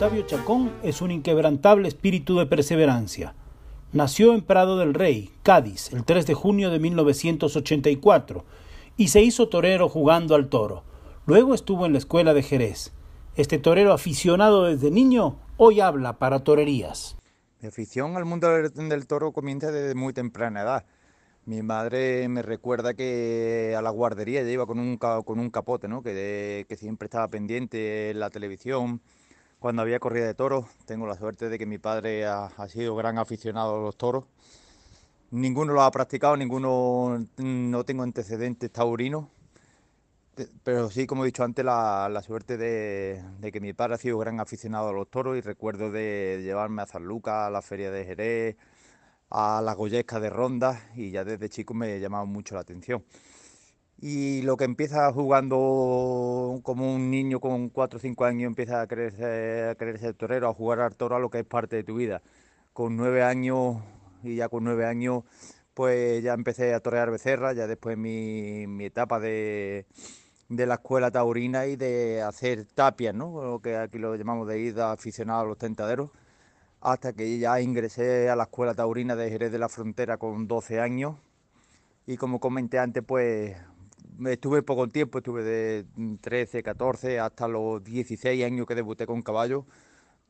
Chacón es un inquebrantable espíritu de perseverancia. Nació en Prado del Rey, Cádiz, el 3 de junio de 1984 y se hizo torero jugando al toro. Luego estuvo en la escuela de Jerez. Este torero aficionado desde niño hoy habla para torerías. Mi afición al mundo del toro comienza desde muy temprana edad. Mi madre me recuerda que a la guardería ella iba con un, capote, ¿no? que, que siempre estaba pendiente en la televisión cuando había corrida de toros. Tengo la suerte de que mi padre ha, sido gran aficionado a los toros. Ninguno lo ha practicado, ninguno no tengo antecedentes taurinos, pero sí, como he dicho antes, la, suerte de, que mi padre ha sido gran aficionado a los toros y recuerdo de llevarme a San Lucas, a la feria de Jerez, a la Goyesca de Ronda y ya desde chico me llamaba mucho la atención y lo que empieza jugando como un niño con 4 o 5 años empieza a querer, ser, a torero, a jugar al toro a lo que es parte de tu vida. Con 9 años y ya con 9 años pues ya empecé a torear becerra, ya después mi, mi etapa de, de, la escuela taurina y de hacer tapias, ¿no? lo que aquí lo llamamos de ida aficionado a los tentaderos, hasta que ya ingresé a la escuela taurina de Jerez de la Frontera con 12 años y como comenté antes pues estuve poco tiempo, estuve de 13, 14 hasta los 16 años que debuté con caballo,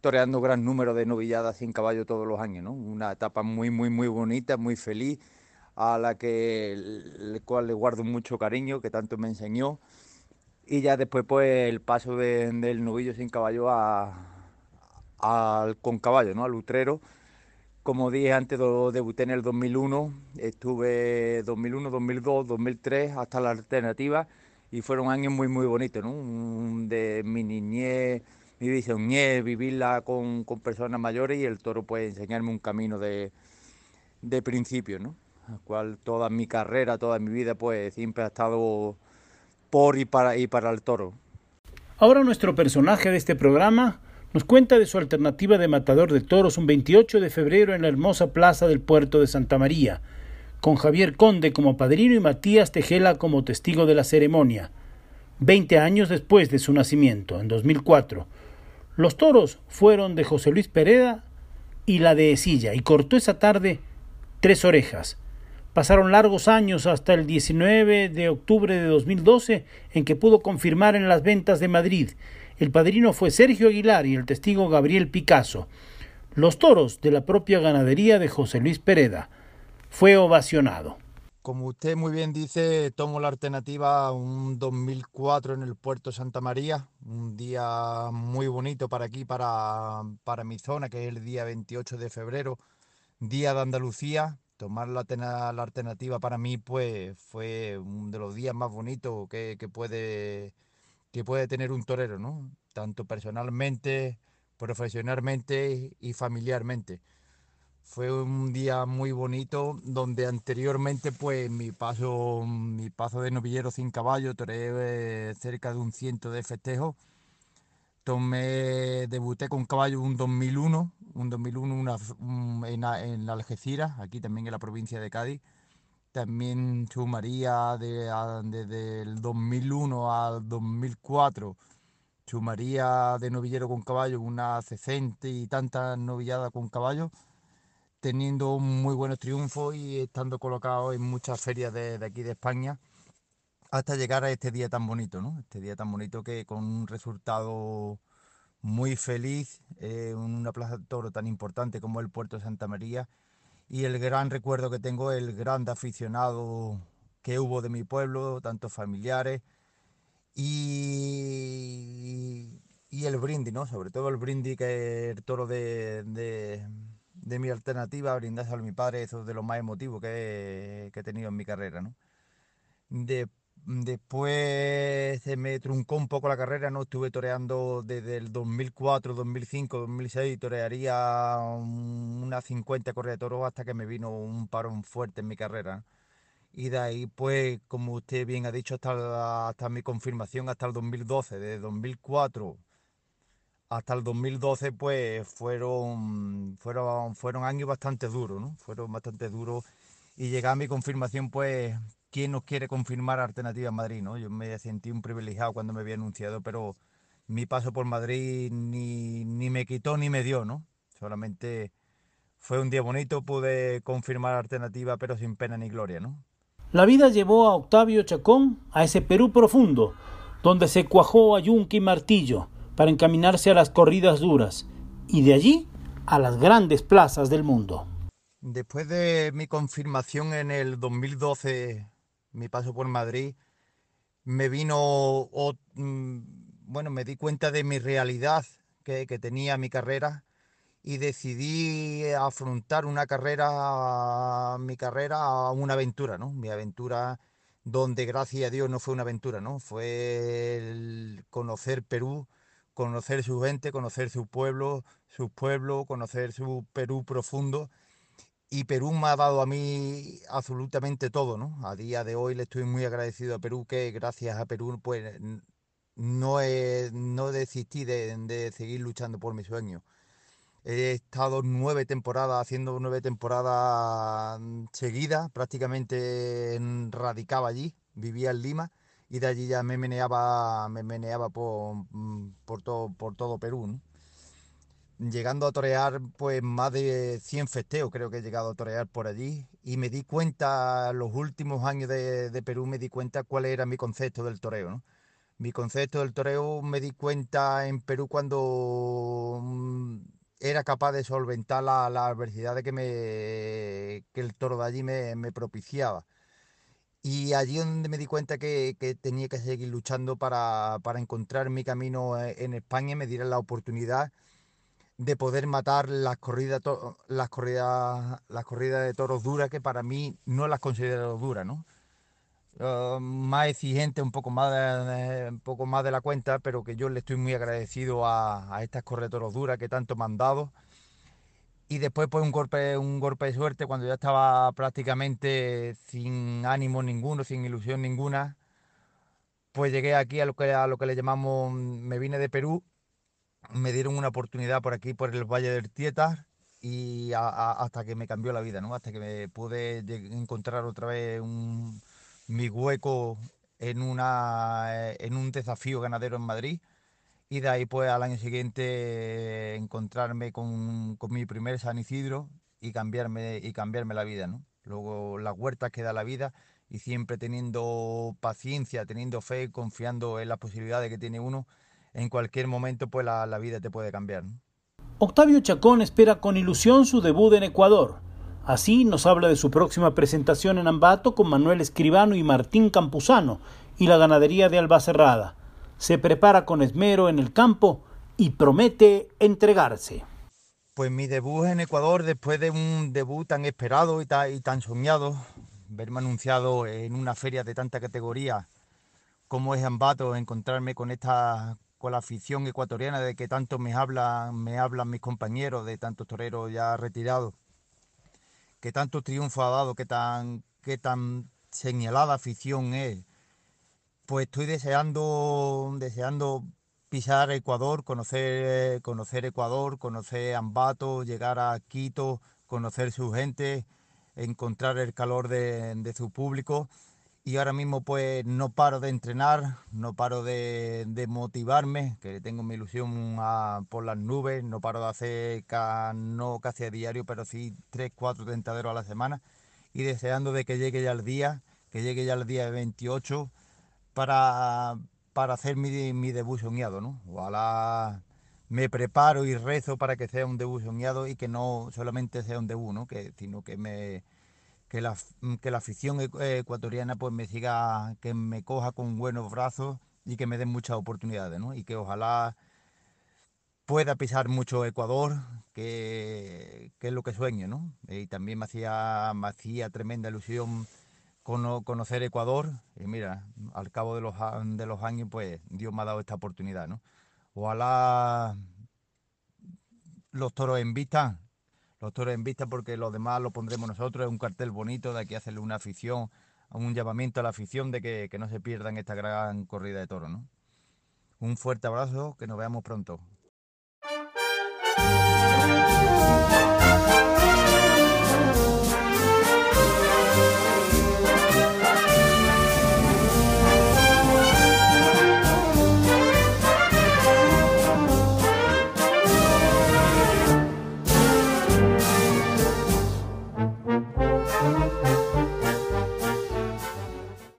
toreando gran número de novilladas sin caballo todos los años, ¿no? Una etapa muy, muy, muy bonita, muy feliz, a la que el cual le guardo mucho cariño, que tanto me enseñó. Y ya después, pues, el paso del novillo sin caballo al con caballo, ¿no? Al utrero como dije antes, debuté en el 2001, estuve 2001, 2002, 2003 hasta la alternativa y fueron años muy muy bonitos, ¿no? De mi niñez, mi visión, vivirla con, personas mayores y el toro puede enseñarme un camino de, de principio, ¿no? Al cual toda mi carrera, toda mi vida pues siempre ha estado por y para, y para el toro. Ahora nuestro personaje de este programa nos cuenta de su alternativa de matador de toros un 28 de febrero en la hermosa plaza del puerto de Santa María, con Javier Conde como padrino y Matías Tejela como testigo de la ceremonia, veinte años después de su nacimiento, en 2004. Los toros fueron de José Luis Pereda y la de Esilla, y cortó esa tarde tres orejas. Pasaron largos años hasta el 19 de octubre de 2012 en que pudo confirmar en las ventas de Madrid el padrino fue Sergio Aguilar y el testigo Gabriel Picasso. Los toros de la propia ganadería de José Luis Pereda. Fue ovacionado. Como usted muy bien dice, tomo la alternativa un 2004 en el puerto Santa María, un día muy bonito para aquí, para, para mi zona, que es el día 28 de febrero, día de Andalucía. Tomar la, alternativa para mí pues, fue uno de los días más bonitos que puede que puede tener un torero, ¿no? Tanto personalmente, profesionalmente y familiarmente. Fue un día muy bonito donde anteriormente pues mi paso, mi paso de novillero sin caballo, toré eh, cerca de un ciento de festejos. Tomé, debuté con caballo un 2001, un 2001 una, en, en Algeciras, aquí también en la provincia de Cádiz también sumaría de, desde el 2001 al 2004, sumaría de novillero con caballo unas 60 y tantas novilladas con caballo, teniendo muy buenos triunfos y estando colocado en muchas ferias de, aquí de España, hasta llegar a este día tan bonito, ¿no? Este día tan bonito que con un resultado muy feliz, en una plaza de toro tan importante como el Puerto de Santa María, y el gran recuerdo que tengo, el gran aficionado que hubo de mi pueblo, tanto familiares y, y el brindis, ¿no? Sobre todo el brindis que el toro de, de, mi alternativa, brindarse a mi padre, eso es de lo más emotivo que he, tenido en mi carrera, ¿no? Después se me truncó un poco la carrera, ¿no? Estuve toreando desde el 2004, 2005, 2006, torearía unas 50 corridas de toros hasta que me vino un parón fuerte en mi carrera. Y de ahí, pues, como usted bien ha dicho, hasta, hasta mi confirmación, hasta el 2012, de 2004 hasta el 2012 pues fueron, fueron, fueron años bastante duros, ¿no? Fueron bastante duros y llegar a mi confirmación pues ¿quién nos quiere confirmar Alternativa Madrid, no? Yo me sentí un privilegiado cuando me había anunciado, pero mi paso por Madrid ni, ni me quitó ni me dio, ¿no? Solamente fue un día bonito, pude confirmar Alternativa, pero sin pena ni gloria, ¿no? La vida llevó a Octavio Chacón a ese Perú profundo, donde se cuajó a yunque y martillo, para encaminarse a las corridas duras y de allí a las grandes plazas del mundo. Después de mi confirmación en el 2012, mi paso por Madrid, me vino, mm, bueno, me di cuenta de mi realidad que, tenía mi carrera y decidí afrontar una carrera, mi carrera una aventura, ¿no? Mi aventura donde gracias a Dios no fue una aventura, ¿no? Fue conocer Perú, conocer su gente, conocer su pueblo, su pueblo, conocer su Perú profundo. Y Perú me ha dado a mí absolutamente todo, ¿no? A día de hoy le estoy muy agradecido a Perú que gracias a Perú pues no, he, no desistí de, de seguir luchando por mi sueño. He estado nueve temporadas, haciendo nueve temporadas seguidas, prácticamente radicaba allí, vivía en Lima y de allí ya me meneaba, me meneaba por, mm, por, todo, por todo Perú. Llegando a torear pues más de 100 festeos creo que he llegado a torear por allí y me di cuenta, los últimos años de, Perú me di cuenta cuál era mi concepto del toreo. Mi concepto del toreo me di cuenta en Perú cuando mm, era capaz de solventar la, adversidad de que, que el toro de allí me, propiciaba. Y allí donde me di cuenta que, tenía que seguir luchando para, encontrar mi camino eh, en España, me dieron la oportunidad de poder matar las corridas, las corridas, las corridas de toros duras, que para mí no las considero duras, ¿no? Ah, más exigente, un poco más, de, un poco más de la cuenta, pero que yo le estoy muy agradecido a, a estas toros duras que tanto me han dado y después pues un golpe, un golpe de suerte cuando ya estaba prácticamente sin ánimo ninguno, sin ilusión ninguna, pues llegué aquí a lo que, a lo que le llamamos, me vine de Perú, me dieron una oportunidad por aquí, por el Valle del Tietar, y hasta que me cambió la vida, ¿no? Hasta que me pude encontrar otra vez mi hueco en, una, en un desafío ganadero en Madrid y de ahí pues al año siguiente encontrarme con, mi primer San Isidro y cambiarme, y cambiarme la vida, ¿no? Luego las huertas que da la vida y siempre teniendo paciencia, teniendo fe, confiando en las posibilidades que tiene uno, en cualquier momento pues la, vida te puede cambiar. Octavio Chacón espera con ilusión su debut en Ecuador. Así nos habla de su próxima presentación en Ambato con Manuel Escribano y Martín Campuzano y la ganadería de Albacerrada se prepara con esmero en el campo y promete entregarse. Pues mi debut en Ecuador, después de un debut tan esperado y tan, soñado, verme anunciado en una feria de tanta categoría como es Ambato, encontrarme con esta con la afición ecuatoriana de que tanto me hablan, me hablan mis compañeros, de tantos toreros ya retirados, que tanto triunfo ha dado, que tan, que tan señalada afición es pues estoy deseando, deseando pisar Ecuador, conocer, conocer Ecuador, conocer Ambato, llegar a Quito, conocer su gente, encontrar el calor de, su público. Y ahora mismo pues no paro de entrenar, no paro de, motivarme, que tengo mi ilusión por las nubes, no paro de hacer no casi a diario, pero sí tres, cuatro tentaderos a la semana y deseando de que llegue ya el día, que llegue ya el día 28 para, para hacer mi, mi debut soñado, ¿no? Ojalá me preparo y rezo para que sea un debut soñado y que no solamente sea un debut, ¿no? Que, sino que me que la, que la afición ecuatoriana pues me siga, que me coja con buenos brazos y que me den muchas oportunidades, ¿no? Y que ojalá pueda pisar mucho Ecuador, que, es lo que sueño, ¿no? Y también me hacía, me hacía tremenda ilusión conocer Ecuador y mira, al cabo de los, de los años, pues Dios me ha dado esta oportunidad, ¿no? Ojalá los toros en vista, los toros en vista porque los demás lo pondremos nosotros, es un cartel bonito de aquí hacerle una afición, un llamamiento a la afición de que, que no se pierdan esta gran corrida de toros, ¿no? Un fuerte abrazo, que nos veamos pronto.